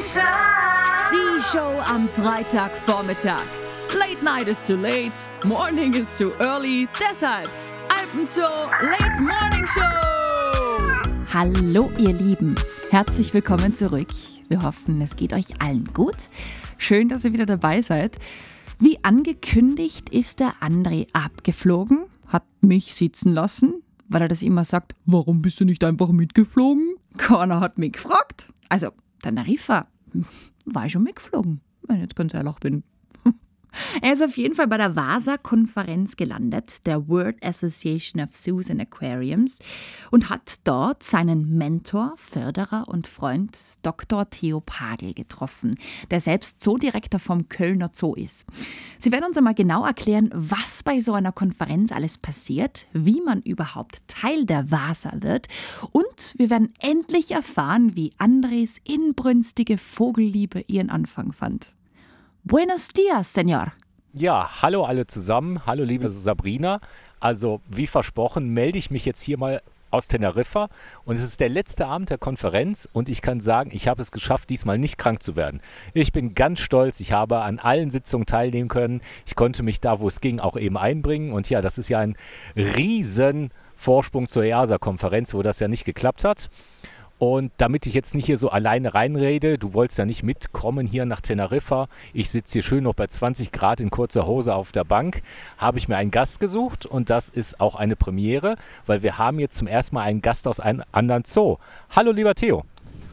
Sunshine. Die Show am Freitagvormittag. Late night is too late, morning is too early. Deshalb Alpenzoo Late Morning Show. Hallo ihr Lieben, herzlich willkommen zurück. Wir hoffen, es geht euch allen gut. Schön, dass ihr wieder dabei seid. Wie angekündigt ist der André abgeflogen, hat mich sitzen lassen, weil er das immer sagt, warum bist du nicht einfach mitgeflogen? Keiner hat mich gefragt. Also, Teneriffa war ich schon mitgeflogen, wenn ich jetzt ganz bin. Er ist auf jeden Fall bei der VASA-Konferenz gelandet, der World Association of Zoos and Aquariums, und hat dort seinen Mentor, Förderer und Freund Dr. Theo Pagel getroffen, der selbst Zoodirektor vom Kölner Zoo ist. Sie werden uns einmal genau erklären, was bei so einer Konferenz alles passiert, wie man überhaupt Teil der VASA wird und wir werden endlich erfahren, wie Andres inbrünstige Vogelliebe ihren Anfang fand. Buenos dias, Senor. Ja, hallo alle zusammen. Hallo liebe Sabrina. Also wie versprochen melde ich mich jetzt hier mal aus Teneriffa und es ist der letzte Abend der Konferenz und ich kann sagen, ich habe es geschafft, diesmal nicht krank zu werden. Ich bin ganz stolz, ich habe an allen Sitzungen teilnehmen können. Ich konnte mich da, wo es ging, auch eben einbringen und ja, das ist ja ein riesen Vorsprung zur EASA-Konferenz, wo das ja nicht geklappt hat. Und damit ich jetzt nicht hier so alleine reinrede, du wolltest ja nicht mitkommen hier nach Teneriffa. Ich sitze hier schön noch bei 20 Grad in kurzer Hose auf der Bank. Habe ich mir einen Gast gesucht und das ist auch eine Premiere, weil wir haben jetzt zum ersten Mal einen Gast aus einem anderen Zoo. Hallo lieber Theo.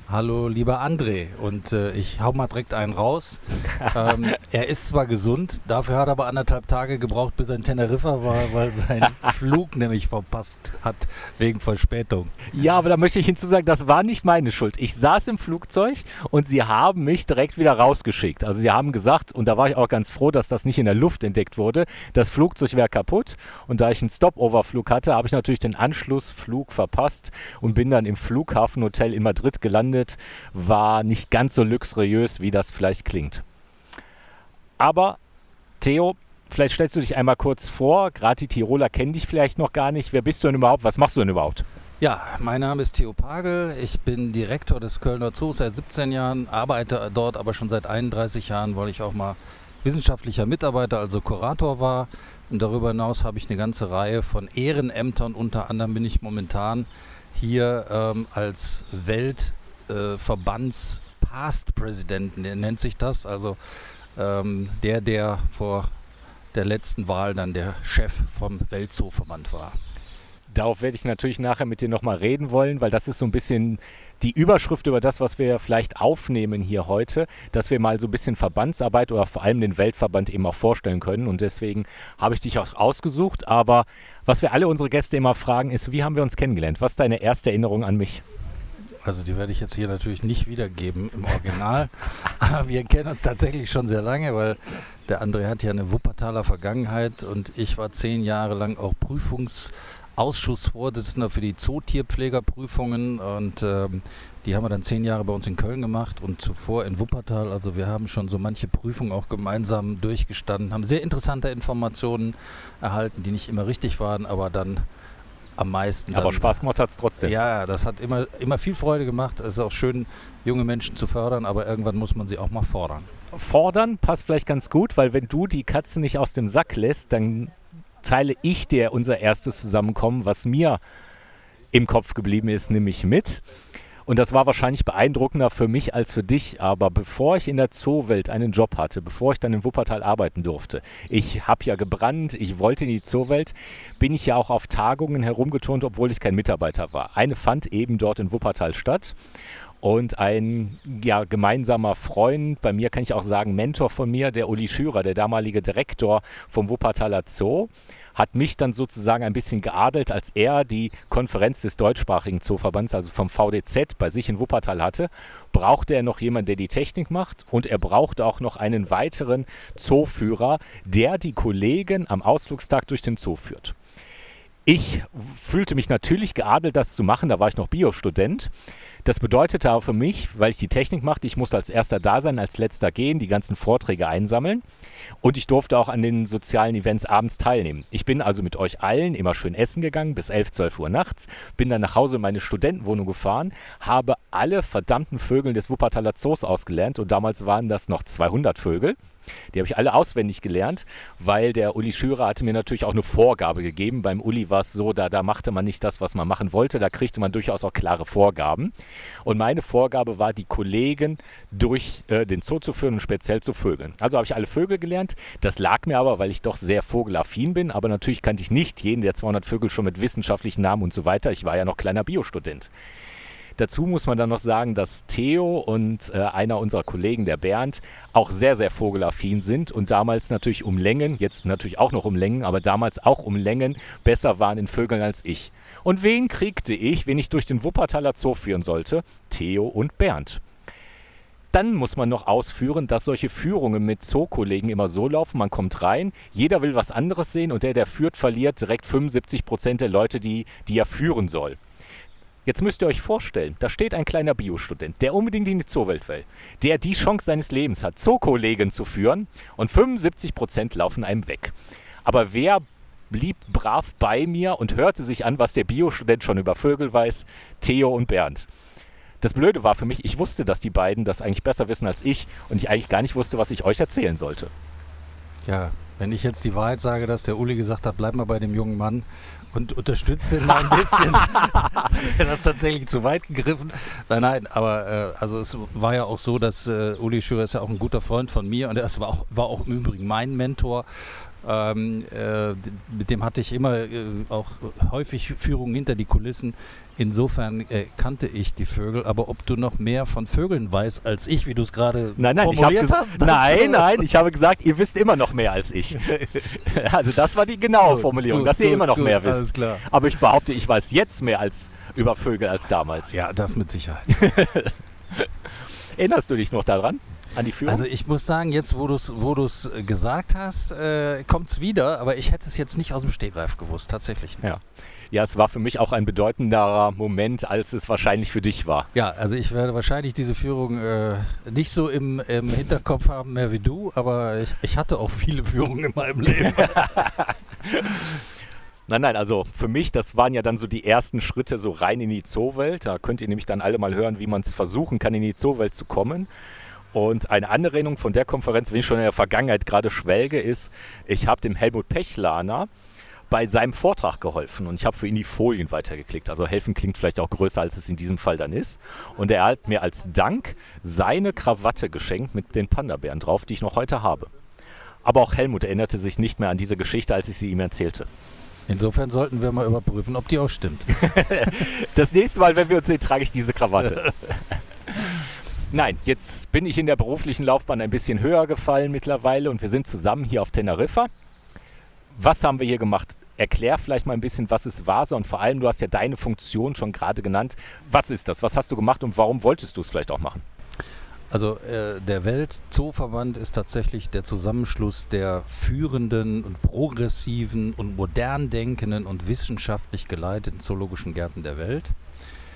Hallo, lieber André. Und äh, ich hau mal direkt einen raus. ähm, er ist zwar gesund, dafür hat er aber anderthalb Tage gebraucht, bis er in Teneriffa war, weil sein Flug nämlich verpasst hat wegen Verspätung. Ja, aber da möchte ich hinzusagen, das war nicht meine Schuld. Ich saß im Flugzeug und sie haben mich direkt wieder rausgeschickt. Also sie haben gesagt, und da war ich auch ganz froh, dass das nicht in der Luft entdeckt wurde, das Flugzeug wäre kaputt. Und da ich einen Stopover-Flug hatte, habe ich natürlich den Anschlussflug verpasst und bin dann im Flughafenhotel in Madrid gelandet war nicht ganz so luxuriös, wie das vielleicht klingt. Aber Theo, vielleicht stellst du dich einmal kurz vor. Gerade die Tiroler kennen dich vielleicht noch gar nicht. Wer bist du denn überhaupt? Was machst du denn überhaupt? Ja, mein Name ist Theo Pagel. Ich bin Direktor des Kölner Zoos seit 17 Jahren, arbeite dort aber schon seit 31 Jahren, weil ich auch mal wissenschaftlicher Mitarbeiter, also Kurator war. Und darüber hinaus habe ich eine ganze Reihe von Ehrenämtern. Unter anderem bin ich momentan hier ähm, als Welt- äh, Verbands Past Präsidenten, der nennt sich das. Also ähm, der, der vor der letzten Wahl dann der Chef vom Weltzooverband war. Darauf werde ich natürlich nachher mit dir nochmal reden wollen, weil das ist so ein bisschen die Überschrift über das, was wir vielleicht aufnehmen hier heute, dass wir mal so ein bisschen Verbandsarbeit oder vor allem den Weltverband eben auch vorstellen können. Und deswegen habe ich dich auch ausgesucht. Aber was wir alle unsere Gäste immer fragen, ist, wie haben wir uns kennengelernt? Was ist deine erste Erinnerung an mich? Also die werde ich jetzt hier natürlich nicht wiedergeben im Original. Aber wir kennen uns tatsächlich schon sehr lange, weil der André hat ja eine Wuppertaler Vergangenheit und ich war zehn Jahre lang auch Prüfungsausschussvorsitzender für die Zootierpflegerprüfungen und ähm, die haben wir dann zehn Jahre bei uns in Köln gemacht und zuvor in Wuppertal. Also wir haben schon so manche Prüfungen auch gemeinsam durchgestanden, haben sehr interessante Informationen erhalten, die nicht immer richtig waren, aber dann am meisten. Aber Spaß gemacht hat es trotzdem. Ja, das hat immer, immer viel Freude gemacht. Es ist auch schön, junge Menschen zu fördern, aber irgendwann muss man sie auch mal fordern. Fordern passt vielleicht ganz gut, weil wenn du die Katze nicht aus dem Sack lässt, dann teile ich dir unser erstes Zusammenkommen, was mir im Kopf geblieben ist, nämlich mit. Und das war wahrscheinlich beeindruckender für mich als für dich. Aber bevor ich in der Zoowelt einen Job hatte, bevor ich dann in Wuppertal arbeiten durfte, ich habe ja gebrannt, ich wollte in die Zoowelt, bin ich ja auch auf Tagungen herumgeturnt, obwohl ich kein Mitarbeiter war. Eine fand eben dort in Wuppertal statt. Und ein ja, gemeinsamer Freund, bei mir kann ich auch sagen, Mentor von mir, der Uli Schürer, der damalige Direktor vom Wuppertaler Zoo, hat mich dann sozusagen ein bisschen geadelt, als er die Konferenz des deutschsprachigen Zooverbands, also vom VDZ, bei sich in Wuppertal hatte, brauchte er noch jemanden, der die Technik macht und er brauchte auch noch einen weiteren Zooführer, der die Kollegen am Ausflugstag durch den Zoo führt. Ich fühlte mich natürlich geadelt, das zu machen, da war ich noch Biostudent. Das bedeutete aber für mich, weil ich die Technik machte, ich musste als erster da sein, als letzter gehen, die ganzen Vorträge einsammeln und ich durfte auch an den sozialen Events abends teilnehmen. Ich bin also mit euch allen immer schön essen gegangen bis 11, 12 Uhr nachts, bin dann nach Hause in meine Studentenwohnung gefahren, habe alle verdammten Vögeln des Wuppertaler Zoos ausgelernt und damals waren das noch 200 Vögel. Die habe ich alle auswendig gelernt, weil der Uli Schürer hatte mir natürlich auch eine Vorgabe gegeben. Beim Uli war es so, da, da machte man nicht das, was man machen wollte, da kriegte man durchaus auch klare Vorgaben. Und meine Vorgabe war, die Kollegen durch äh, den Zoo zu führen und speziell zu Vögeln. Also habe ich alle Vögel gelernt. Das lag mir aber, weil ich doch sehr vogelaffin bin, aber natürlich kannte ich nicht jeden der 200 Vögel schon mit wissenschaftlichen Namen und so weiter. Ich war ja noch kleiner Biostudent. Dazu muss man dann noch sagen, dass Theo und äh, einer unserer Kollegen, der Bernd, auch sehr, sehr vogelaffin sind und damals natürlich um Längen, jetzt natürlich auch noch um Längen, aber damals auch um Längen besser waren in Vögeln als ich. Und wen kriegte ich, wen ich durch den Wuppertaler Zoo führen sollte? Theo und Bernd. Dann muss man noch ausführen, dass solche Führungen mit Zookollegen immer so laufen, man kommt rein, jeder will was anderes sehen und der, der führt, verliert direkt 75 Prozent der Leute, die, die er führen soll. Jetzt müsst ihr euch vorstellen, da steht ein kleiner Biostudent, der unbedingt in die Zoowelt will, der die Chance seines Lebens hat, Zookollegen zu führen und 75 Prozent laufen einem weg. Aber wer blieb brav bei mir und hörte sich an, was der Biostudent schon über Vögel weiß? Theo und Bernd. Das Blöde war für mich, ich wusste, dass die beiden das eigentlich besser wissen als ich und ich eigentlich gar nicht wusste, was ich euch erzählen sollte. Ja, wenn ich jetzt die Wahrheit sage, dass der Uli gesagt hat, bleib mal bei dem jungen Mann, und unterstützt den mal ein bisschen. das ist tatsächlich zu weit gegriffen. Nein, nein, aber äh, also es war ja auch so, dass äh, Uli Schürer ist ja auch ein guter Freund von mir und er war auch, war auch im Übrigen mein Mentor. Ähm, äh, mit dem hatte ich immer äh, auch häufig Führungen hinter die Kulissen. Insofern äh, kannte ich die Vögel, aber ob du noch mehr von Vögeln weißt als ich, wie du es gerade nein, nein, formuliert hast? Nein, nein, ich habe gesagt, ihr wisst immer noch mehr als ich. also das war die genaue gut, Formulierung, gut, dass ihr gut, immer noch mehr wisst. Aber ich behaupte, ich weiß jetzt mehr als über Vögel als damals. Ja, das mit Sicherheit. Erinnerst du dich noch daran? An die Führung? Also ich muss sagen, jetzt wo du es wo gesagt hast, äh, kommt es wieder, aber ich hätte es jetzt nicht aus dem Stegreif gewusst, tatsächlich. Ja ja, es war für mich auch ein bedeutenderer Moment, als es wahrscheinlich für dich war. Ja, also ich werde wahrscheinlich diese Führung äh, nicht so im, im, Hinterkopf haben mehr wie du, aber ich, ich hatte auch viele Führungen in meinem Leben. Nein, nein, also für mich, das waren ja dann so die ersten Schritte so rein in die Zoowelt. Da könnt ihr nämlich dann alle mal hören, wie man es versuchen kann, in die Zoowelt zu kommen. Und eine andere Erinnerung von der Konferenz, wenn ich schon in der Vergangenheit gerade schwelge, ist, ich habe dem Helmut Pechlaner bei seinem Vortrag geholfen und ich habe für ihn die Folien weitergeklickt. Also helfen klingt vielleicht auch größer, als es in diesem Fall dann ist. Und er hat mir als Dank seine Krawatte geschenkt mit den Panda-Bären drauf, die ich noch heute habe. Aber auch Helmut erinnerte sich nicht mehr an diese Geschichte, als ich sie ihm erzählte. Insofern sollten wir mal überprüfen, ob die auch stimmt. das nächste Mal, wenn wir uns sehen, trage ich diese Krawatte. Nein, jetzt bin ich in der beruflichen Laufbahn ein bisschen höher gefallen mittlerweile und wir sind zusammen hier auf Teneriffa was haben wir hier gemacht? Erklär vielleicht mal ein bisschen, was ist Vasa und vor allem, du hast ja deine Funktion schon gerade genannt. Was ist das? Was hast du gemacht und warum wolltest du es vielleicht auch machen? Also äh, der Weltzooverband ist tatsächlich der Zusammenschluss der führenden und progressiven und modern denkenden und wissenschaftlich geleiteten zoologischen Gärten der Welt.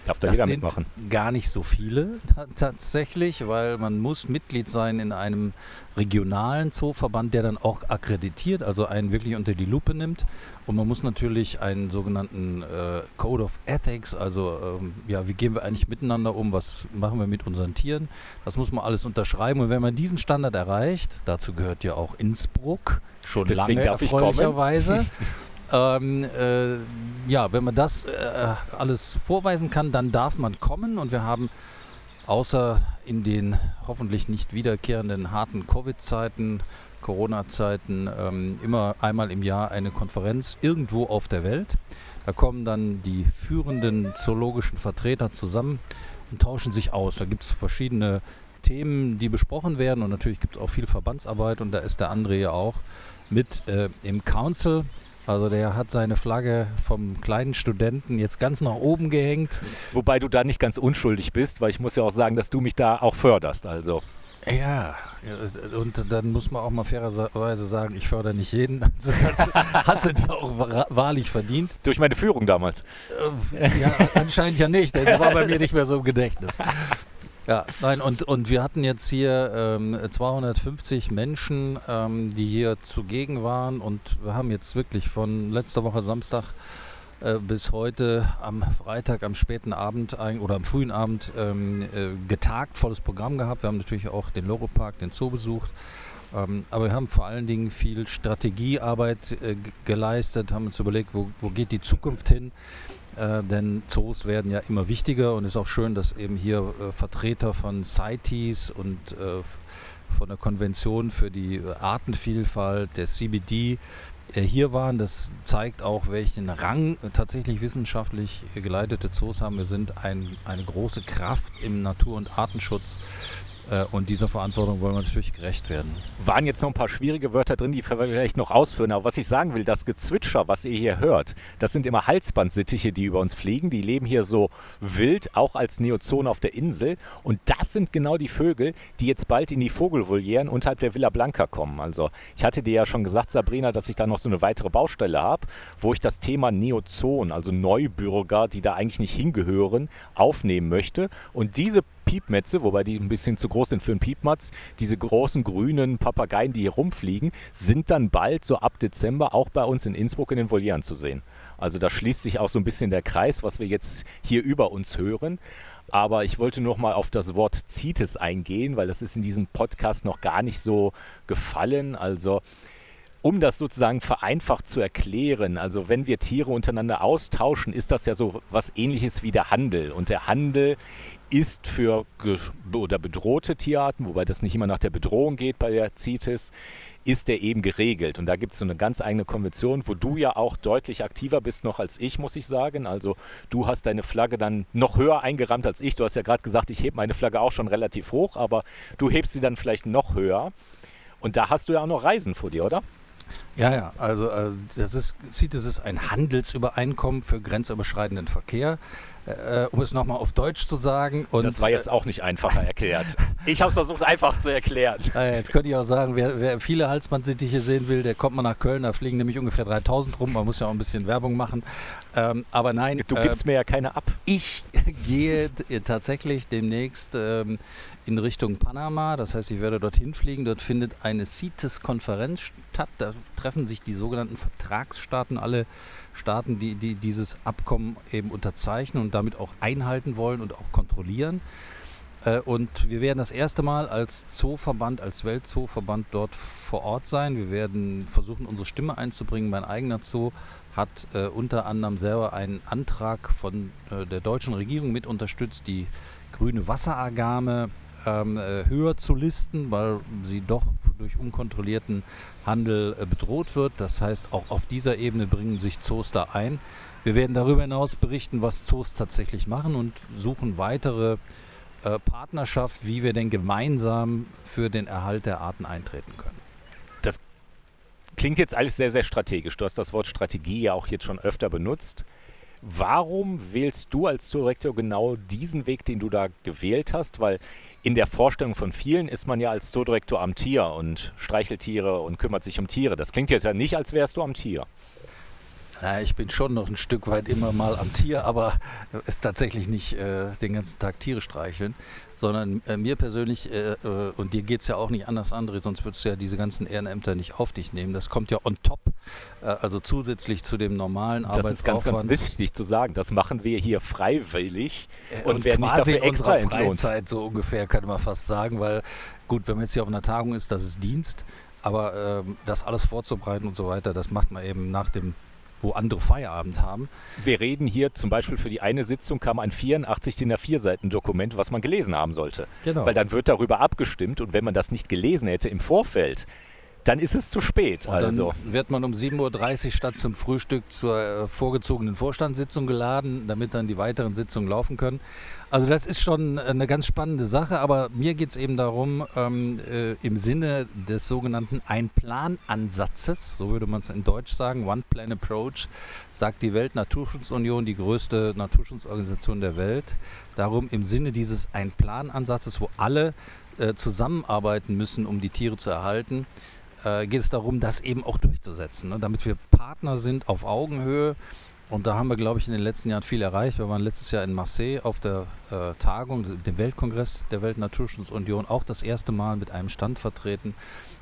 Darf da das jeder sind mitmachen? Gar nicht so viele tatsächlich, weil man muss Mitglied sein in einem regionalen Zooverband, der dann auch akkreditiert, also einen wirklich unter die Lupe nimmt. Und man muss natürlich einen sogenannten äh, Code of Ethics, also ähm, ja, wie gehen wir eigentlich miteinander um, was machen wir mit unseren Tieren, das muss man alles unterschreiben. Und wenn man diesen Standard erreicht, dazu gehört ja auch Innsbruck, schon Deswegen lange erfreulicherweise. Ähm, äh, ja, wenn man das äh, alles vorweisen kann, dann darf man kommen und wir haben außer in den hoffentlich nicht wiederkehrenden harten Covid-Zeiten, Corona-Zeiten ähm, immer einmal im Jahr eine Konferenz irgendwo auf der Welt. Da kommen dann die führenden zoologischen Vertreter zusammen und tauschen sich aus. Da gibt es verschiedene Themen, die besprochen werden und natürlich gibt es auch viel Verbandsarbeit und da ist der André ja auch mit äh, im Council also der hat seine Flagge vom kleinen Studenten jetzt ganz nach oben gehängt. Wobei du da nicht ganz unschuldig bist, weil ich muss ja auch sagen, dass du mich da auch förderst. Also. Ja, und dann muss man auch mal fairerweise sagen, ich fördere nicht jeden. Also das hast du auch wahrlich verdient. Durch meine Führung damals. Äh, ja, anscheinend ja nicht. Das war bei mir nicht mehr so im Gedächtnis. Ja, nein, und, und wir hatten jetzt hier ähm, 250 Menschen, ähm, die hier zugegen waren und wir haben jetzt wirklich von letzter Woche Samstag äh, bis heute am Freitag, am späten Abend oder am frühen Abend ähm, äh, getagt, volles Programm gehabt. Wir haben natürlich auch den Loro-Park, den Zoo besucht. Ähm, aber wir haben vor allen Dingen viel Strategiearbeit äh, geleistet, haben uns überlegt, wo, wo geht die Zukunft hin. Äh, denn Zoos werden ja immer wichtiger und es ist auch schön, dass eben hier äh, Vertreter von CITES und äh, von der Konvention für die Artenvielfalt, der CBD, äh, hier waren. Das zeigt auch, welchen Rang tatsächlich wissenschaftlich geleitete Zoos haben. Wir sind ein, eine große Kraft im Natur- und Artenschutz äh, und dieser Verantwortung wollen wir natürlich gerecht werden. Waren jetzt noch ein paar schwierige Wörter drin, die wir vielleicht noch ausführen. Aber was ich sagen will, das Gezwitscher, was ihr hier hört, das sind immer Halsbandsittiche, die über uns fliegen. Die leben hier so wild, auch als Neozone auf der Insel. Und das sind genau die Vögel, die jetzt bald in die Vogelvolieren unterhalb der Villa Blanca kommen. Also ich hatte dir ja schon gesagt, Sabrina, dass ich da noch so eine weitere Baustelle habe, wo ich das Thema Neozon, also Neubürger, die da eigentlich nicht hingehören, aufnehmen möchte. Und diese Piepmetze, wobei die ein bisschen zu groß sind für einen Piepmatz. Diese großen grünen Papageien, die hier rumfliegen, sind dann bald so ab Dezember auch bei uns in Innsbruck in den Volieren zu sehen. Also da schließt sich auch so ein bisschen der Kreis, was wir jetzt hier über uns hören. Aber ich wollte noch mal auf das Wort CITES eingehen, weil das ist in diesem Podcast noch gar nicht so gefallen. Also um das sozusagen vereinfacht zu erklären, also wenn wir Tiere untereinander austauschen, ist das ja so was ähnliches wie der Handel. Und der Handel ist für oder bedrohte Tierarten, wobei das nicht immer nach der Bedrohung geht bei der CITES, ist der eben geregelt. Und da gibt es so eine ganz eigene Konvention, wo du ja auch deutlich aktiver bist noch als ich, muss ich sagen. Also du hast deine Flagge dann noch höher eingerammt als ich. Du hast ja gerade gesagt, ich hebe meine Flagge auch schon relativ hoch, aber du hebst sie dann vielleicht noch höher. Und da hast du ja auch noch Reisen vor dir, oder? Ja, ja, also, also das ist, CITES ist ein Handelsübereinkommen für grenzüberschreitenden Verkehr äh, um es nochmal auf Deutsch zu sagen. Und, das war jetzt auch nicht einfacher erklärt. Ich habe es versucht einfach zu erklären. Äh, jetzt könnte ich auch sagen, wer, wer viele Halsbandsittiche sehen will, der kommt mal nach Köln, da fliegen nämlich ungefähr 3000 rum, man muss ja auch ein bisschen Werbung machen. Ähm, aber nein. Du gibst äh, mir ja keine ab. Ich gehe tatsächlich demnächst ähm, in Richtung Panama. Das heißt, ich werde dorthin fliegen. Dort findet eine CITES-Konferenz statt. Da treffen sich die sogenannten Vertragsstaaten, alle Staaten, die, die dieses Abkommen eben unterzeichnen und damit auch einhalten wollen und auch kontrollieren. Äh, und wir werden das erste Mal als Zooverband, als Weltzooverband dort vor Ort sein. Wir werden versuchen, unsere Stimme einzubringen. Mein eigener Zoo hat äh, unter anderem selber einen Antrag von äh, der deutschen Regierung mit unterstützt, die grüne Wasseragame ähm, äh, höher zu listen, weil sie doch durch unkontrollierten Handel äh, bedroht wird. Das heißt, auch auf dieser Ebene bringen sich Zoos da ein. Wir werden darüber hinaus berichten, was Zoos tatsächlich machen und suchen weitere äh, Partnerschaft, wie wir denn gemeinsam für den Erhalt der Arten eintreten können. Das klingt jetzt alles sehr, sehr strategisch. Du hast das Wort Strategie ja auch jetzt schon öfter benutzt. Warum wählst du als Direktor genau diesen Weg, den du da gewählt hast? Weil in der Vorstellung von vielen ist man ja als Zoodirektor am Tier und streichelt Tiere und kümmert sich um Tiere. Das klingt jetzt ja nicht, als wärst du am Tier. Ja, ich bin schon noch ein Stück weit immer mal am Tier, aber es tatsächlich nicht äh, den ganzen Tag Tiere streicheln, sondern äh, mir persönlich, äh, äh und dir geht es ja auch nicht anders, André, sonst würdest du ja diese ganzen Ehrenämter nicht auf dich nehmen. Das kommt ja on top, äh, also zusätzlich zu dem normalen das Arbeitsaufwand. Das ist ganz, ganz wichtig zu sagen. Das machen wir hier freiwillig äh, und, und werden nicht dafür extra in Freizeit so ungefähr, kann man fast sagen, weil gut, wenn man jetzt hier auf einer Tagung ist, das ist Dienst, aber ähm, das alles vorzubereiten und so weiter, das macht man eben nach dem wo andere Feierabend haben. Wir reden hier zum Beispiel für die eine Sitzung kam ein 84 DIN A4 Seiten Dokument, was man gelesen haben sollte. Genau. Weil dann wird darüber abgestimmt und wenn man das nicht gelesen hätte im Vorfeld, dann ist es zu spät. Und also. Dann wird man um 7.30 Uhr statt zum Frühstück zur äh, vorgezogenen Vorstandssitzung geladen, damit dann die weiteren Sitzungen laufen können. Also das ist schon eine ganz spannende Sache, aber mir geht es eben darum, ähm, äh, im Sinne des sogenannten Ein-Plan-Ansatzes, so würde man es in Deutsch sagen, One-Plan-Approach, sagt die Weltnaturschutzunion, die größte Naturschutzorganisation der Welt, darum im Sinne dieses Ein-Plan-Ansatzes, wo alle äh, zusammenarbeiten müssen, um die Tiere zu erhalten, äh, geht es darum, das eben auch durchzusetzen, ne? damit wir Partner sind auf Augenhöhe. Und da haben wir, glaube ich, in den letzten Jahren viel erreicht. Wir waren letztes Jahr in Marseille auf der äh, Tagung, dem Weltkongress der Weltnaturschutzunion, auch das erste Mal mit einem Stand vertreten,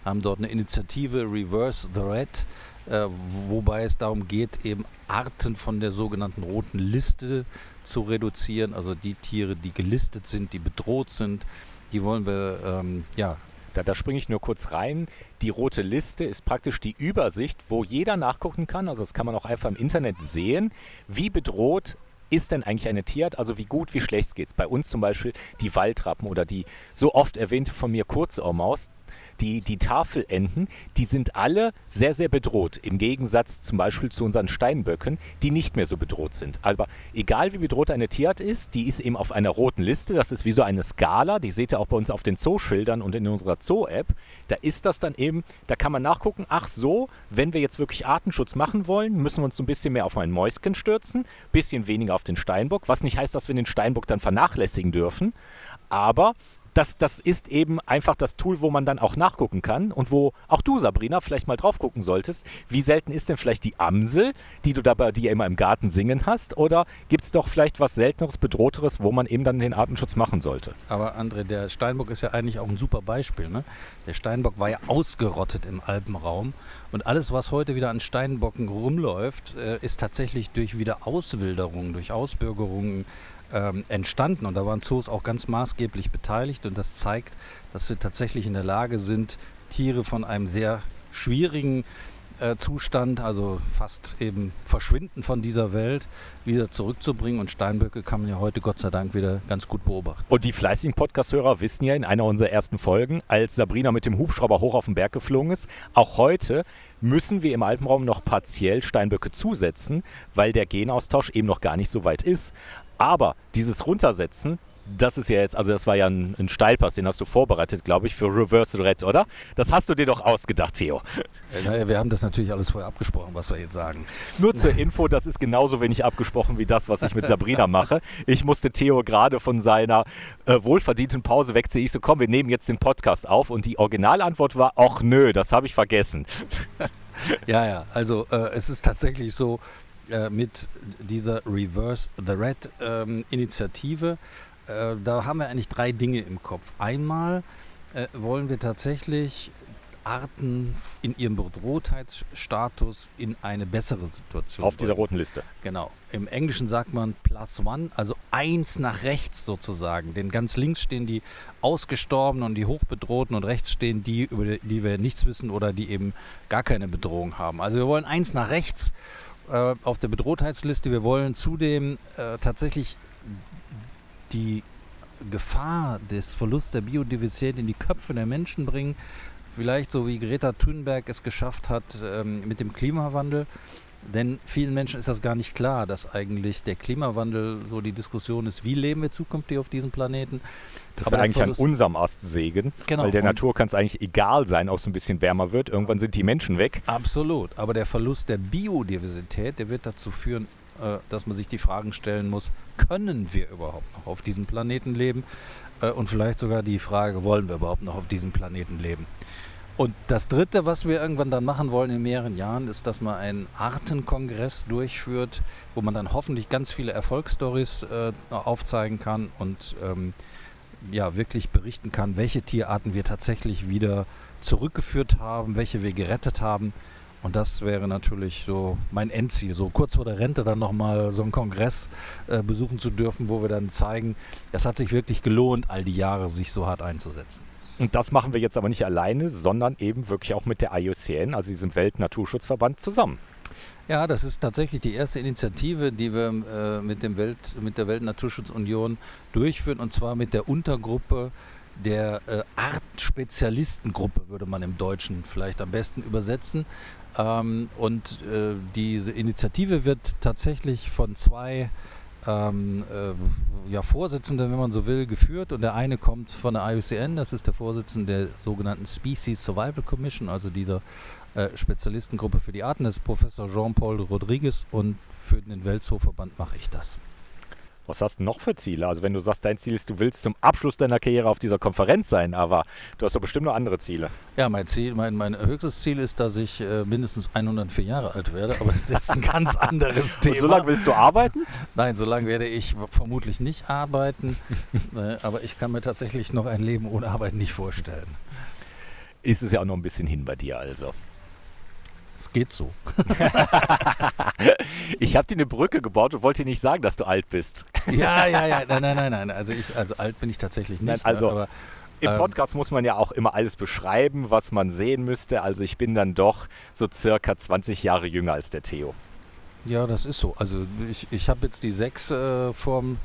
haben dort eine Initiative Reverse the Red äh, wobei es darum geht, eben Arten von der sogenannten roten Liste zu reduzieren, also die Tiere, die gelistet sind, die bedroht sind, die wollen wir ähm, ja da, da springe ich nur kurz rein. Die rote Liste ist praktisch die Übersicht, wo jeder nachgucken kann. Also das kann man auch einfach im Internet sehen, wie bedroht ist denn eigentlich eine Tierart? Also wie gut, wie schlecht geht es? Bei uns zum Beispiel die Waldrappen oder die so oft erwähnte von mir Kurzohrmaus die, die Tafelenten, die sind alle sehr, sehr bedroht. Im Gegensatz zum Beispiel zu unseren Steinböcken, die nicht mehr so bedroht sind. Aber egal wie bedroht eine Tierart ist, die ist eben auf einer roten Liste. Das ist wie so eine Skala. Die seht ihr auch bei uns auf den Zooschildern und in unserer Zoo-App. Da ist das dann eben, da kann man nachgucken, ach so, wenn wir jetzt wirklich Artenschutz machen wollen, müssen wir uns so ein bisschen mehr auf ein Mäuschen stürzen, bisschen weniger auf den Steinbock, was nicht heißt, dass wir den Steinbock dann vernachlässigen dürfen. Aber das, das ist eben einfach das Tool, wo man dann auch nachgucken kann und wo auch du, Sabrina, vielleicht mal drauf gucken solltest. Wie selten ist denn vielleicht die Amsel, die du da bei dir immer im Garten singen hast? Oder gibt es doch vielleicht was Selteneres, Bedrohteres, wo man eben dann den Artenschutz machen sollte? Aber André, der Steinbock ist ja eigentlich auch ein super Beispiel. Ne? Der Steinbock war ja ausgerottet im Alpenraum. Und alles, was heute wieder an Steinbocken rumläuft, äh, ist tatsächlich durch Wiederauswilderung, durch Ausbürgerungen ähm, entstanden und da waren Zoos auch ganz maßgeblich beteiligt und das zeigt, dass wir tatsächlich in der Lage sind, Tiere von einem sehr schwierigen äh, Zustand, also fast eben verschwinden von dieser Welt, wieder zurückzubringen. Und Steinböcke kann man ja heute Gott sei Dank wieder ganz gut beobachten. Und die fleißigen Podcast-Hörer wissen ja in einer unserer ersten Folgen, als Sabrina mit dem Hubschrauber hoch auf den Berg geflogen ist, auch heute müssen wir im Alpenraum noch partiell Steinböcke zusetzen, weil der Genaustausch eben noch gar nicht so weit ist. Aber dieses Runtersetzen, das ist ja jetzt, also das war ja ein, ein Steilpass, den hast du vorbereitet, glaube ich, für Reverse Red, oder? Das hast du dir doch ausgedacht, Theo. Äh, naja, wir haben das natürlich alles vorher abgesprochen, was wir jetzt sagen. Nur zur Info, das ist genauso wenig abgesprochen wie das, was ich mit Sabrina mache. Ich musste Theo gerade von seiner äh, wohlverdienten Pause wegziehen. Ich so, komm, wir nehmen jetzt den Podcast auf. Und die Originalantwort war, ach nö, das habe ich vergessen. ja, ja, also äh, es ist tatsächlich so, äh, mit dieser Reverse the Red ähm, Initiative. Äh, da haben wir eigentlich drei Dinge im Kopf. Einmal äh, wollen wir tatsächlich Arten in ihrem Bedrohtheitsstatus in eine bessere Situation. Auf dieser roten Liste. Genau. Im Englischen sagt man plus one, also eins nach rechts sozusagen. Denn ganz links stehen die Ausgestorbenen und die Hochbedrohten und rechts stehen die, über die wir nichts wissen oder die eben gar keine Bedrohung haben. Also wir wollen eins nach rechts äh, auf der Bedrohtheitsliste. Wir wollen zudem äh, tatsächlich die Gefahr des Verlusts der Biodiversität in die Köpfe der Menschen bringen. Vielleicht so wie Greta Thunberg es geschafft hat ähm, mit dem Klimawandel. Denn vielen Menschen ist das gar nicht klar, dass eigentlich der Klimawandel so die Diskussion ist, wie leben wir zukünftig auf diesem Planeten. Das wäre eigentlich an unserem Ast sägen, genau. weil der Natur kann es eigentlich egal sein, ob es ein bisschen wärmer wird. Irgendwann sind die Menschen weg. Absolut, aber der Verlust der Biodiversität, der wird dazu führen, äh, dass man sich die Fragen stellen muss, können wir überhaupt noch auf diesem Planeten leben? Äh, und vielleicht sogar die Frage, wollen wir überhaupt noch auf diesem Planeten leben? Und das Dritte, was wir irgendwann dann machen wollen in mehreren Jahren, ist, dass man einen Artenkongress durchführt, wo man dann hoffentlich ganz viele Erfolgsstories äh, aufzeigen kann und ähm, ja, wirklich berichten kann, welche Tierarten wir tatsächlich wieder zurückgeführt haben, welche wir gerettet haben. Und das wäre natürlich so mein Endziel, so kurz vor der Rente dann nochmal so einen Kongress äh, besuchen zu dürfen, wo wir dann zeigen, es hat sich wirklich gelohnt, all die Jahre sich so hart einzusetzen. Und das machen wir jetzt aber nicht alleine, sondern eben wirklich auch mit der IUCN, also diesem Weltnaturschutzverband, zusammen. Ja, das ist tatsächlich die erste Initiative, die wir äh, mit, dem Welt, mit der Weltnaturschutzunion durchführen, und zwar mit der Untergruppe der äh, Artspezialistengruppe, würde man im Deutschen vielleicht am besten übersetzen. Ähm, und äh, diese Initiative wird tatsächlich von zwei ähm, äh, ja, Vorsitzende, wenn man so will, geführt. Und der eine kommt von der IUCN, das ist der Vorsitzende der sogenannten Species Survival Commission, also dieser äh, Spezialistengruppe für die Arten, das ist Professor Jean-Paul Rodriguez und für den Weltzooverband mache ich das. Was hast du noch für Ziele? Also wenn du sagst, dein Ziel ist, du willst zum Abschluss deiner Karriere auf dieser Konferenz sein, aber du hast doch bestimmt noch andere Ziele. Ja, mein Ziel, mein, mein höchstes Ziel ist, dass ich äh, mindestens 104 Jahre alt werde, aber das ist jetzt ein ganz anderes Thema. Und so lange willst du arbeiten? Nein, so lange werde ich vermutlich nicht arbeiten, äh, aber ich kann mir tatsächlich noch ein Leben ohne Arbeit nicht vorstellen. Ist es ja auch noch ein bisschen hin bei dir also. Es geht so. ich habe dir eine Brücke gebaut und wollte dir nicht sagen, dass du alt bist. ja, ja, ja. Nein, nein, nein, nein. Also, ich, also alt bin ich tatsächlich nicht. Nein, also ne, aber, Im ähm, Podcast muss man ja auch immer alles beschreiben, was man sehen müsste. Also ich bin dann doch so circa 20 Jahre jünger als der Theo. Ja, das ist so. Also ich, ich habe jetzt die sechs äh, vorm,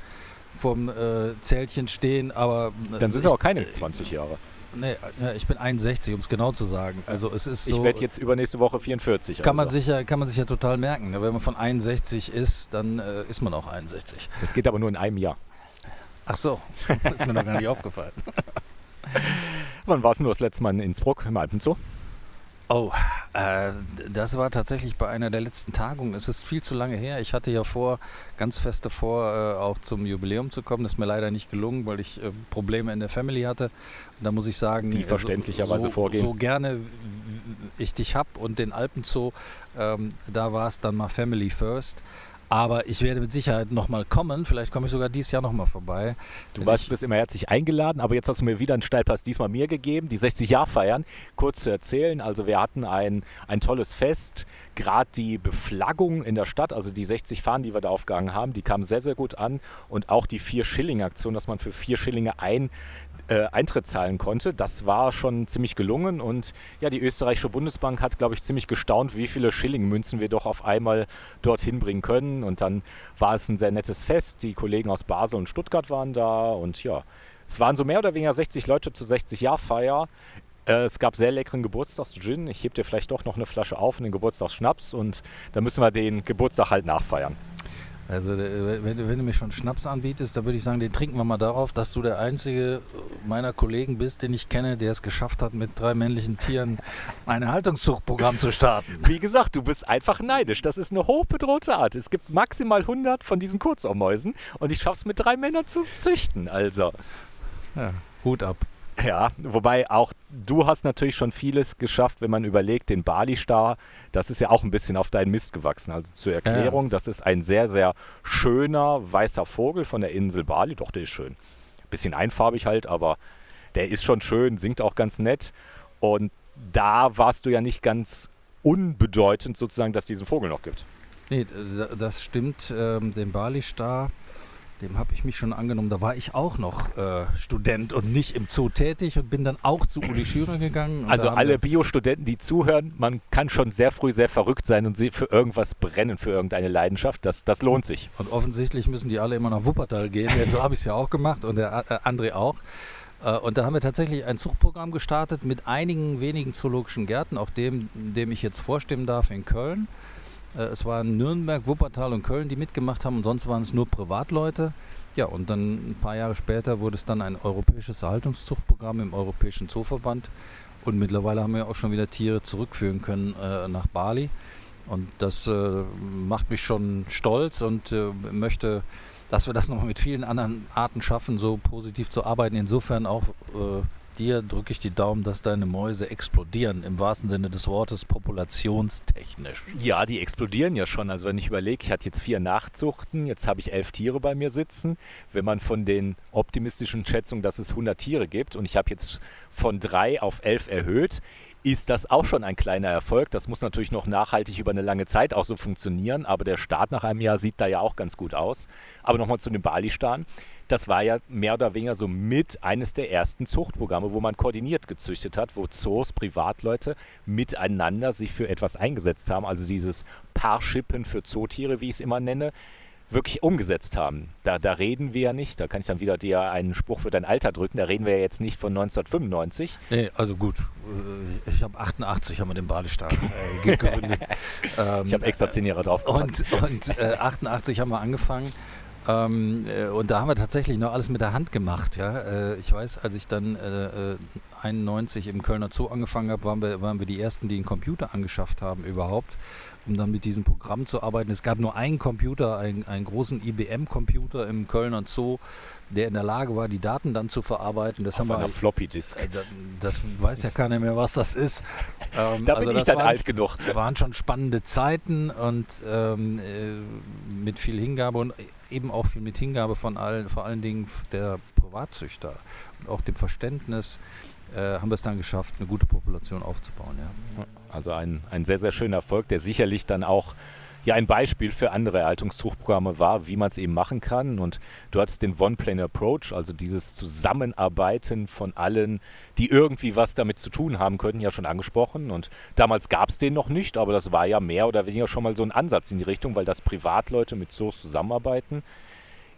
vorm äh, Zählchen stehen, aber. Dann sind es aber keine 20 Jahre. Nee, ja, ich bin 61, um es genau zu sagen. Also es ist so. Ich werde jetzt übernächste Woche 44. Kann man, also. sich ja, kann man sich ja total merken. ne? Wenn man von 61 ist, dann äh, ist man auch 61. Das geht aber nur in einem Jahr. Ach so, ist mir noch gar nicht aufgefallen. Wann warst du das letzte Mal in Innsbruck im Alpenzoo? Oh, äh, das war tatsächlich bei einer der letzten Tagungen. Es ist viel zu lange her. Ich hatte ja vor, ganz feste vor, äh, auch zum Jubiläum zu kommen. Das ist mir leider nicht gelungen, weil ich äh, Probleme in der Family hatte. Und da muss ich sagen, Die äh, verständlicherweise so, vorgehen. So gerne ich dich hab und den Alpenzoo, ähm, da war es dann mal Family First. Aber ich werde mit Sicherheit nochmal kommen. Vielleicht komme ich sogar dieses Jahr nochmal vorbei. Du warst, bist immer herzlich eingeladen, aber jetzt hast du mir wieder einen Steilpass diesmal mir gegeben, die 60 Jahr feiern. Kurz zu erzählen, also wir hatten ein, ein tolles Fest, gerade die Beflaggung in der Stadt, also die 60 Fahnen, die wir da aufgehangen haben, die kamen sehr, sehr gut an und auch die 4-Schilling-Aktion, dass man für 4 Schillinge ein äh, Eintritt zahlen konnte. Das war schon ziemlich gelungen und ja, die österreichische Bundesbank hat, glaube ich, ziemlich gestaunt, wie viele Schillingmünzen wir doch auf einmal dorthin bringen können. Und dann war es ein sehr nettes Fest. Die Kollegen aus Basel und Stuttgart waren da und ja, es waren so mehr oder weniger 60 Leute zur 60-Jahr-Feier. Äh, Es gab sehr leckeren Geburtstagsgin. Ich heb dir vielleicht doch noch eine Flasche auf und den Geburtstagsschnaps und dann müssen wir den Geburtstag halt nachfeiern. Also äh, wenn, du- wenn du mir schon Schnaps anbietest, dann würde ich sagen, den trinken wir mal darauf, dass du der einzige meiner Kollegen bist, den ich kenne, der es geschafft hat, mit drei männlichen Tieren ein Haltungszuchtprogramm zu starten. Wie gesagt, du bist einfach neidisch. Das ist eine hochbedrohte Art. Es gibt maximal 100 von diesen Kurzohrmäusen und ich schaff's mit drei Männern zu züchten. Also, Ja, Hut ab. Ja, wobei auch du hast natürlich schon vieles geschafft, wenn man überlegt, den Bali-Star, das ist ja auch ein bisschen auf deinen Mist gewachsen. Also zur Erklärung, das ist ein sehr, sehr schöner weißer Vogel von der Insel Bali. Doch, der ist schön. Bisschen einfarbig halt, aber der ist schon schön, singt auch ganz nett. Und da warst du ja nicht ganz unbedeutend sozusagen, dass es diesen Vogel noch gibt. Nee, das stimmt. Ähm, den Bali-Star, dem habe ich mich schon angenommen. Da war ich auch noch äh, Student und nicht im Zoo tätig und bin dann auch zu Uli Schürer gegangen. Also alle Bio-Studenten, die zuhören, man kann schon sehr früh sehr verrückt sein und sie für irgendwas brennen, für irgendeine Leidenschaft. Das, das lohnt sich. Und offensichtlich müssen die alle immer nach Wuppertal gehen. Ja, so habe ich es ja auch gemacht und der äh, André auch. Äh, Und da haben wir tatsächlich ein Zuchtprogramm gestartet mit einigen wenigen zoologischen Gärten, auch dem, dem ich jetzt vorstimmen darf in Köln. Äh, Es waren Nürnberg, Wuppertal und Köln, die mitgemacht haben und sonst waren es nur Privatleute. Ja, und dann ein paar Jahre später wurde es dann ein europäisches Erhaltungszuchtprogramm im Europäischen Zooverband. Und mittlerweile haben wir auch schon wieder Tiere zurückführen können äh, nach Bali. Und das äh, macht mich schon stolz und äh, möchte, dass wir das nochmal mit vielen anderen Arten schaffen, so positiv zu arbeiten. Insofern auch äh, dir drücke ich die Daumen, dass deine Mäuse explodieren, im wahrsten Sinne des Wortes, populationstechnisch. Ja, die explodieren ja schon. Also wenn ich überlege, ich hatte jetzt vier Nachzuchten, jetzt habe ich elf Tiere bei mir sitzen. Wenn man von den optimistischen Schätzungen, dass es 100 Tiere gibt und ich habe jetzt von drei auf elf erhöht, ist das auch schon ein kleiner Erfolg. Das muss natürlich noch nachhaltig über eine lange Zeit auch so funktionieren, aber der Start nach einem Jahr sieht da ja auch ganz gut aus. Aber nochmal zu den Bali-Staren. Das war ja mehr oder weniger so mit eines der ersten Zuchtprogramme, wo man koordiniert gezüchtet hat, wo Zoos, Privatleute miteinander sich für etwas eingesetzt haben. Also dieses Paarschippen für Zootiere, wie ich es immer nenne, wirklich umgesetzt haben. Da, da reden wir ja nicht, da kann ich dann wieder dir einen Spruch für dein Alter drücken, da reden wir ja jetzt nicht von 1995. Nee, also gut. äh, Ich habe 88 haben wir den Badestab äh, gegründet. Ähm, Ich habe extra zehn Jahre drauf gemacht. Und, und äh, 88 haben wir angefangen. Ähm, äh, und da haben wir tatsächlich noch alles mit der Hand gemacht. Ja? Äh, ich weiß, als ich dann äh, äh, 91 im Kölner Zoo angefangen habe, waren wir, waren wir die Ersten, die einen Computer angeschafft haben überhaupt, um dann mit diesem Programm zu arbeiten. Es gab nur einen Computer, einen, einen großen IBM-Computer im Kölner Zoo, der in der Lage war, die Daten dann zu verarbeiten. Das Auf haben wir einer Floppy-Disk. äh, da- Das weiß ja keiner mehr, was das ist. Ähm, Da also bin ich das dann waren- alt genug. waren schon spannende Zeiten und ähm, äh, mit viel Hingabe und eben auch viel mit Hingabe von allen, vor allen Dingen der Privatzüchter und auch dem Verständnis, äh, haben wir es dann geschafft, eine gute Population aufzubauen. Ja. Also ein, ein sehr, sehr schöner Erfolg, der sicherlich dann auch ja ein Beispiel für andere Erhaltungszuchtprogramme war, wie man es eben machen kann. Und du hattest den One-Plane Approach, also dieses Zusammenarbeiten von allen, die irgendwie was damit zu tun haben könnten, ja schon angesprochen. Und damals gab es den noch nicht, aber das war ja mehr oder weniger schon mal so ein Ansatz in die Richtung, weil das Privatleute mit Zoos zusammenarbeiten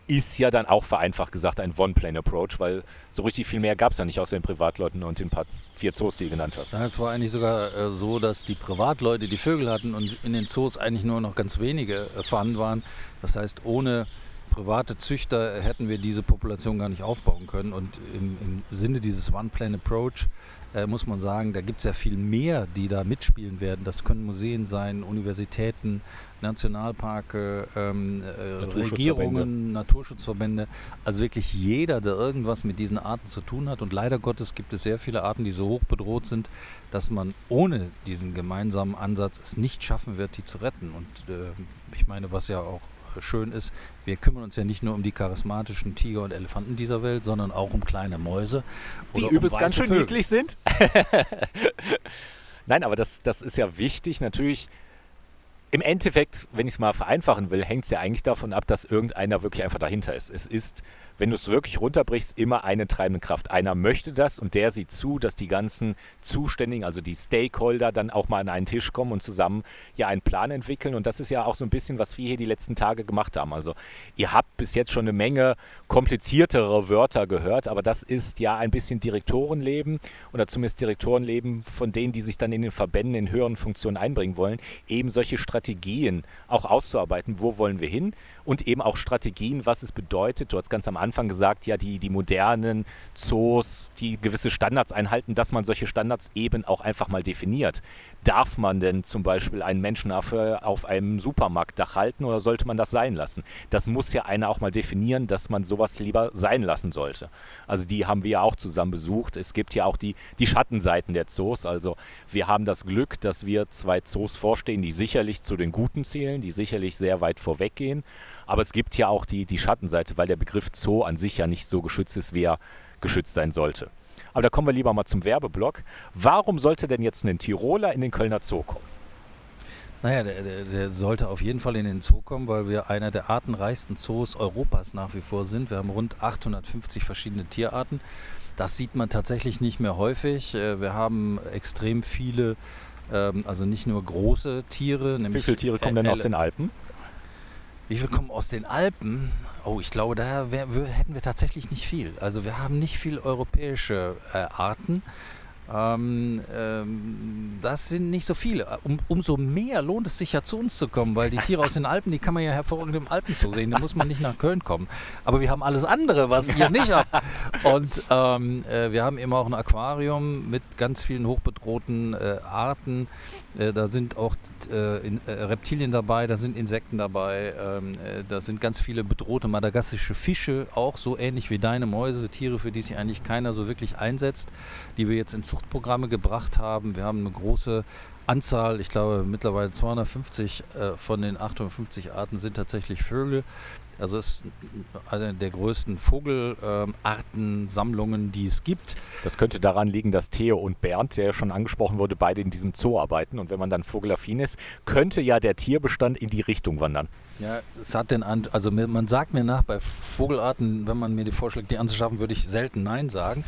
ist ja dann auch vereinfacht gesagt ein One-Plane-Approach, weil so richtig viel mehr gab es ja nicht außer den Privatleuten und den paar vier Zoos, die du genannt hast. Es war eigentlich sogar äh, so, dass die Privatleute die Vögel hatten und in den Zoos eigentlich nur noch ganz wenige äh, vorhanden waren. Das heißt, ohne private Züchter hätten wir diese Population gar nicht aufbauen können. Und im, im Sinne dieses One-Plan-Approach äh, muss man sagen, da gibt es ja viel mehr, die da mitspielen werden. Das können Museen sein, Universitäten, Nationalparke, ähm, äh, Regierungen, Naturschutzverbände. Also wirklich jeder, der irgendwas mit diesen Arten zu tun hat. Und leider Gottes gibt es sehr viele Arten, die so hoch bedroht sind, dass man ohne diesen gemeinsamen Ansatz es nicht schaffen wird, die zu retten. Und äh, ich meine, was ja auch schön ist, wir kümmern uns ja nicht nur um die charismatischen Tiger und Elefanten dieser Welt, sondern auch um kleine Mäuse. Die übrigens um ganz schön Vögel. niedlich sind. Nein, aber das, das ist ja wichtig. Natürlich, im Endeffekt, wenn ich es mal vereinfachen will, hängt es ja eigentlich davon ab, dass irgendeiner wirklich einfach dahinter ist. Es ist wenn du es wirklich runterbrichst, immer eine treibende Kraft. Einer möchte das und der sieht zu, dass die ganzen Zuständigen, also die Stakeholder, dann auch mal an einen Tisch kommen und zusammen ja einen Plan entwickeln. Und das ist ja auch so ein bisschen, was wir hier die letzten Tage gemacht haben. Also ihr habt bis jetzt schon eine Menge kompliziertere Wörter gehört, aber das ist ja ein bisschen Direktorenleben oder zumindest Direktorenleben von denen, die sich dann in den Verbänden in höheren Funktionen einbringen wollen, eben solche Strategien auch auszuarbeiten. Wo wollen wir hin? Und eben auch Strategien, was es bedeutet. Du hast ganz am Anfang gesagt, ja, die, die modernen Zoos, die gewisse Standards einhalten, dass man solche Standards eben auch einfach mal definiert. Darf man denn zum Beispiel einen Menschenaffe auf einem Supermarktdach halten oder sollte man das sein lassen? Das muss ja einer auch mal definieren, dass man sowas lieber sein lassen sollte. Also die haben wir ja auch zusammen besucht. Es gibt ja auch die, die Schattenseiten der Zoos. Also wir haben das Glück, dass wir zwei Zoos vorstehen, die sicherlich zu den Guten zählen, die sicherlich sehr weit vorweggehen. Aber es gibt ja auch die, die Schattenseite, weil der Begriff Zoo an sich ja nicht so geschützt ist, wie er geschützt sein sollte. Aber da kommen wir lieber mal zum Werbeblock. Warum sollte denn jetzt ein Tiroler in den Kölner Zoo kommen? Naja, der, der, der, sollte auf jeden Fall in den Zoo kommen, weil wir einer der artenreichsten Zoos Europas nach wie vor sind. Wir haben rund 850 verschiedene Tierarten. Das sieht man tatsächlich nicht mehr häufig. Äh, wir haben extrem viele, ähm, also nicht nur große Tiere. Wie viele Tiere kommen denn aus den Alpen? Wie viel kommen aus den Alpen? Oh, ich glaube, da wär, hätten wir tatsächlich nicht viel. Also wir haben nicht viel europäische äh, Arten. Ähm, ähm, das sind nicht so viele. Um, umso mehr lohnt es sich ja zu uns zu kommen, weil die Tiere aus den Alpen, die kann man ja hervorragend im Alpenzoo sehen. Da muss man nicht nach Köln kommen. Aber wir haben alles andere, was ihr nicht habt. Und ähm, äh, wir haben eben auch ein Aquarium mit ganz vielen hochbedrohten äh, Arten. Äh, da sind auch äh, in, äh, Reptilien dabei, da sind Insekten dabei, ähm, äh, da sind ganz viele bedrohte madagassische Fische, auch so ähnlich wie deine Mäuse, Tiere, für die sich eigentlich keiner so wirklich einsetzt, die wir jetzt in Zuchtprogramme gebracht haben. Wir haben eine große Anzahl, ich glaube mittlerweile 250 äh, von den 850 Arten sind tatsächlich Vögel. Also es ist eine der größten Vogelartensammlungen, ähm, die es gibt. Das könnte daran liegen, dass Theo und Bernd, der schon angesprochen wurde, beide in diesem Zoo arbeiten. Und wenn man dann vogelaffin ist, könnte ja der Tierbestand in die Richtung wandern. Ja, es hat den An also man sagt mir nach, bei Vogelarten, wenn man mir die vorschlägt, die anzuschaffen, würde ich selten Nein sagen.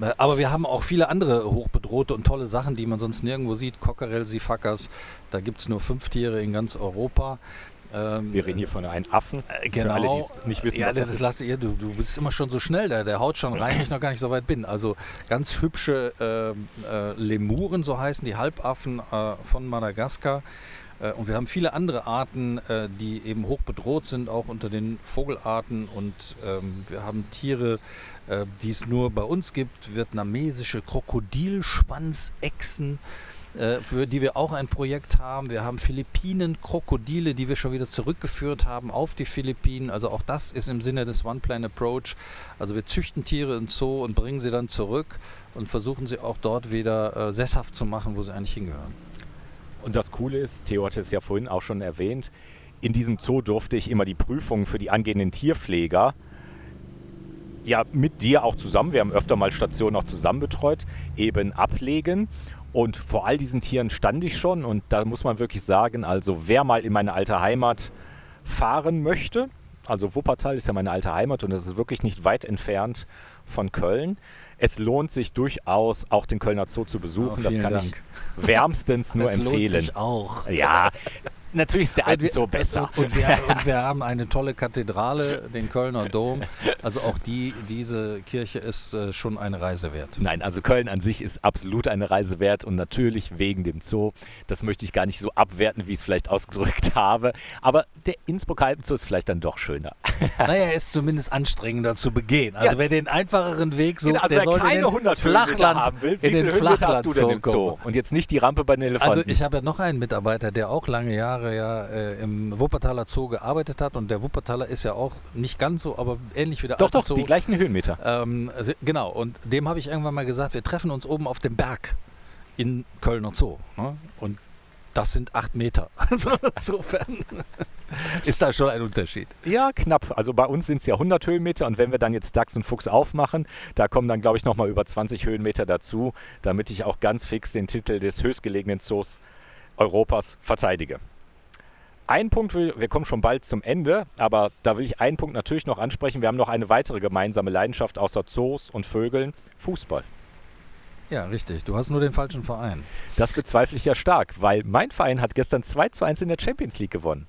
Äh, aber wir haben auch viele andere hochbedrohte und tolle Sachen, die man sonst nirgendwo sieht. Cockerel, Sifakas, da gibt es nur fünf Tiere in ganz Europa. Ähm, Wir reden hier von einem Affen. Äh, genau. Für alle, die es nicht wissen, ja, was das, das ist. Lasse, ja, du, du bist immer schon so schnell, der, der haut schon rein, wenn ich noch gar nicht so weit bin. Also ganz hübsche äh, äh, Lemuren, so heißen die Halbaffen äh, von Madagaskar. Äh, und wir haben viele andere Arten, äh, die eben hoch bedroht sind, auch unter den Vogelarten. Und ähm, wir haben Tiere, die es nur bei uns gibt, vietnamesische Krokodilschwanzechsen. Äh, für die wir auch ein Projekt haben. Wir haben Philippinen-Krokodile, die wir schon wieder zurückgeführt haben auf die Philippinen. Also auch das ist im Sinne des One-Plan-Approach. Also wir züchten Tiere im Zoo und bringen sie dann zurück und versuchen sie auch dort wieder äh, sesshaft zu machen, wo sie eigentlich hingehören. Und das Coole ist, Theo hat es ja vorhin auch schon erwähnt, in diesem Zoo durfte ich immer die Prüfungen für die angehenden Tierpfleger ja mit dir auch zusammen, wir haben öfter mal Stationen auch zusammen betreut, eben ablegen. Und vor all diesen Tieren stand ich schon und da muss man wirklich sagen, also wer mal in meine alte Heimat fahren möchte, also Wuppertal ist ja meine alte Heimat und das ist wirklich nicht weit entfernt von Köln. Es lohnt sich durchaus, auch den Kölner Zoo zu besuchen. Oh, das kann Dank. ich wärmstens nur Es lohnt empfehlen. sich auch. Ja, natürlich ist der wir, Zoo besser. Und wir, und wir haben eine tolle Kathedrale, den Kölner Dom. Also auch die, diese Kirche ist äh, schon eine Reise wert. Nein, also Köln an sich ist absolut eine Reise wert und natürlich wegen dem Zoo. Das möchte ich gar nicht so abwerten, wie ich es vielleicht ausgedrückt habe. Aber der Innsbrucker Alpenzoo ist vielleicht dann doch schöner. Naja, er ist zumindest anstrengender zu begehen. Also Ja. wer den einfacheren Weg sucht, also der sollte keine in den 100 Flachland, haben will, wie in den Höhenmeter hast du denn Flachland im Zoo? Und jetzt nicht die Rampe bei den Elefanten. Also ich habe ja noch einen Mitarbeiter, der auch lange Jahre ja äh, im Wuppertaler Zoo gearbeitet hat und der Wuppertaler ist ja auch nicht ganz so, aber ähnlich wie der doch, doch, Zoo. die gleichen Höhenmeter. Ähm, also, genau, und dem habe ich irgendwann mal gesagt, wir treffen uns oben auf dem Berg in Kölner Zoo. Ne? Und das sind acht Meter. Also insofern ist da schon ein Unterschied. Ja, knapp. Also bei uns sind es ja 100 Höhenmeter und wenn wir dann jetzt Dachs und Fuchs aufmachen, da kommen dann, glaube ich, nochmal über 20 Höhenmeter dazu, damit ich auch ganz fix den Titel des höchstgelegenen Zoos Europas verteidige. Ein Punkt, will, wir kommen schon bald zum Ende, aber da will ich einen Punkt natürlich noch ansprechen. Wir haben noch eine weitere gemeinsame Leidenschaft außer Zoos und Vögeln, Fußball. Ja, richtig. Du hast nur den falschen Verein. Das bezweifle ich ja stark, weil mein Verein hat gestern 2 zu 1 in der Champions League gewonnen.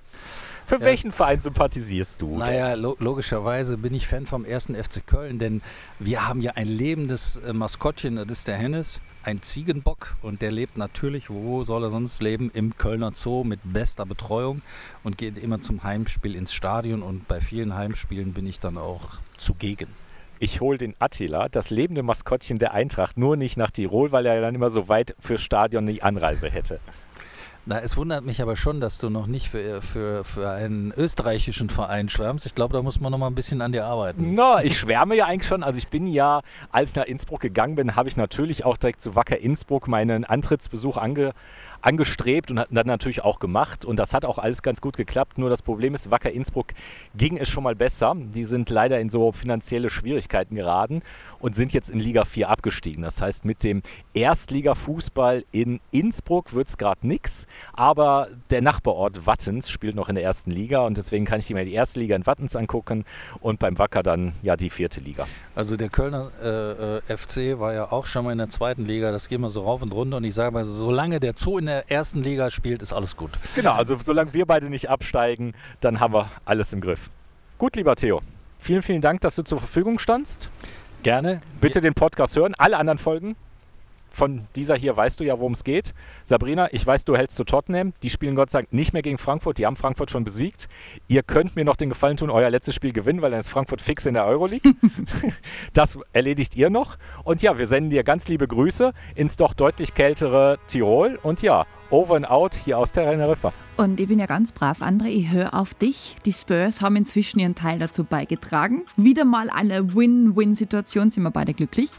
Für Ja. welchen Verein sympathisierst du? Naja, lo logischerweise bin ich Fan vom ersten FC Köln, denn wir haben ja ein lebendes äh, Maskottchen, das ist der Hennes, ein Ziegenbock und der lebt natürlich, wo soll er sonst leben, im Kölner Zoo mit bester Betreuung und geht immer zum Heimspiel ins Stadion und bei vielen Heimspielen bin ich dann auch zugegen. ich hole den Attila, das lebende Maskottchen der Eintracht, nur nicht nach Tirol, weil er dann immer so weit fürs Stadion die Anreise hätte. Na, es wundert mich aber schon, dass du noch nicht für, für, für einen österreichischen Verein schwärmst. Ich glaube, da muss man noch mal ein bisschen an dir arbeiten. Na, ich schwärme ja eigentlich schon. Also ich bin ja, als ich nach Innsbruck gegangen bin, habe ich natürlich auch direkt zu Wacker Innsbruck meinen Antrittsbesuch ange, angestrebt und hat dann natürlich auch gemacht. Und das hat auch alles ganz gut geklappt. Nur das Problem ist, Wacker Innsbruck ging es schon mal besser. Die sind leider in so finanzielle Schwierigkeiten geraten und sind jetzt in Liga 4 abgestiegen. Das heißt, mit dem Erstliga-Fußball in Innsbruck wird es gerade nichts. Aber der Nachbarort Wattens spielt noch in der ersten Liga und deswegen kann ich mir die erste Liga in Wattens angucken und beim Wacker dann ja die vierte Liga. Also der Kölner äh, äh, FC war ja auch schon mal in der zweiten Liga. Das geht mal so rauf und runter. Und ich sage mal, solange der Zoo in der ersten Liga spielt, ist alles gut. Genau, also solange wir beide nicht absteigen, dann haben wir alles im Griff. Gut, lieber Theo. Vielen, vielen Dank, dass du zur Verfügung standst. Gerne. Bitte den Podcast hören. Alle anderen Folgen von dieser hier weißt du ja, worum es geht. Sabrina, ich weiß, du hältst zu Tottenham. Die spielen Gott sei Dank nicht mehr gegen Frankfurt. Die haben Frankfurt schon besiegt. Ihr könnt mir noch den Gefallen tun, euer letztes Spiel gewinnen, weil dann ist Frankfurt fix in der Euroleague. das erledigt ihr noch. Und ja, wir senden dir ganz liebe Grüße ins doch deutlich kältere Tirol. Und ja, over and out hier aus der Teneriffa. Und ich bin ja ganz brav, André, ich höre auf dich. Die Spurs haben inzwischen ihren Teil dazu beigetragen. Wieder mal eine Win-Win-Situation, sind wir beide glücklich.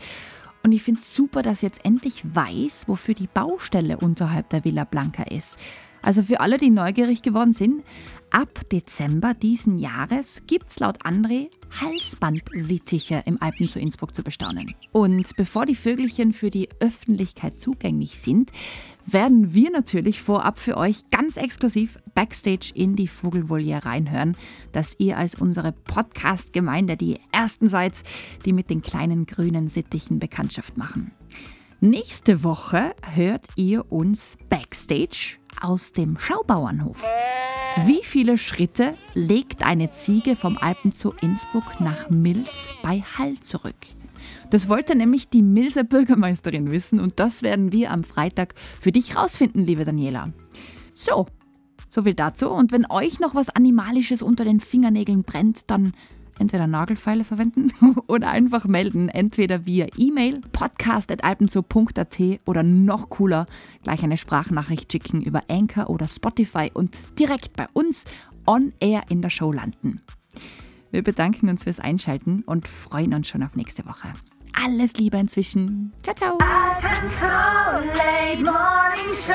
Und ich finde es super, dass ich jetzt endlich weiß, wofür die Baustelle unterhalb der Villa Blanca ist. Also für alle, die neugierig geworden sind, ab Dezember diesen Jahres gibt es laut André Halsbandsittiche im Alpen zu Innsbruck zu bestaunen. Und bevor die Vögelchen für die Öffentlichkeit zugänglich sind, werden wir natürlich vorab für euch ganz exklusiv Backstage in die Vogelvoliere reinhören, dass ihr als unsere Podcast-Gemeinde die Ersten seid, die mit den kleinen grünen Sittichen Bekanntschaft machen. Nächste Woche hört ihr uns Backstage aus dem Schaubauernhof. Wie viele Schritte legt eine Ziege vom Alpenzoo Innsbruck nach Mils bei Hall zurück? Das wollte nämlich die Milser Bürgermeisterin wissen und das werden wir am Freitag für dich rausfinden, liebe Daniela. So, so viel dazu. Und wenn euch noch was Animalisches unter den Fingernägeln brennt, dann entweder Nagelfeile verwenden oder einfach melden. Entweder via E-Mail podcast.alpenzoo.at oder noch cooler, gleich eine Sprachnachricht schicken über Anchor oder Spotify und direkt bei uns on air in der Show landen. Wir bedanken uns fürs Einschalten und freuen uns schon auf nächste Woche alles Liebe inzwischen. Ciao, ciao. Up until late morning show.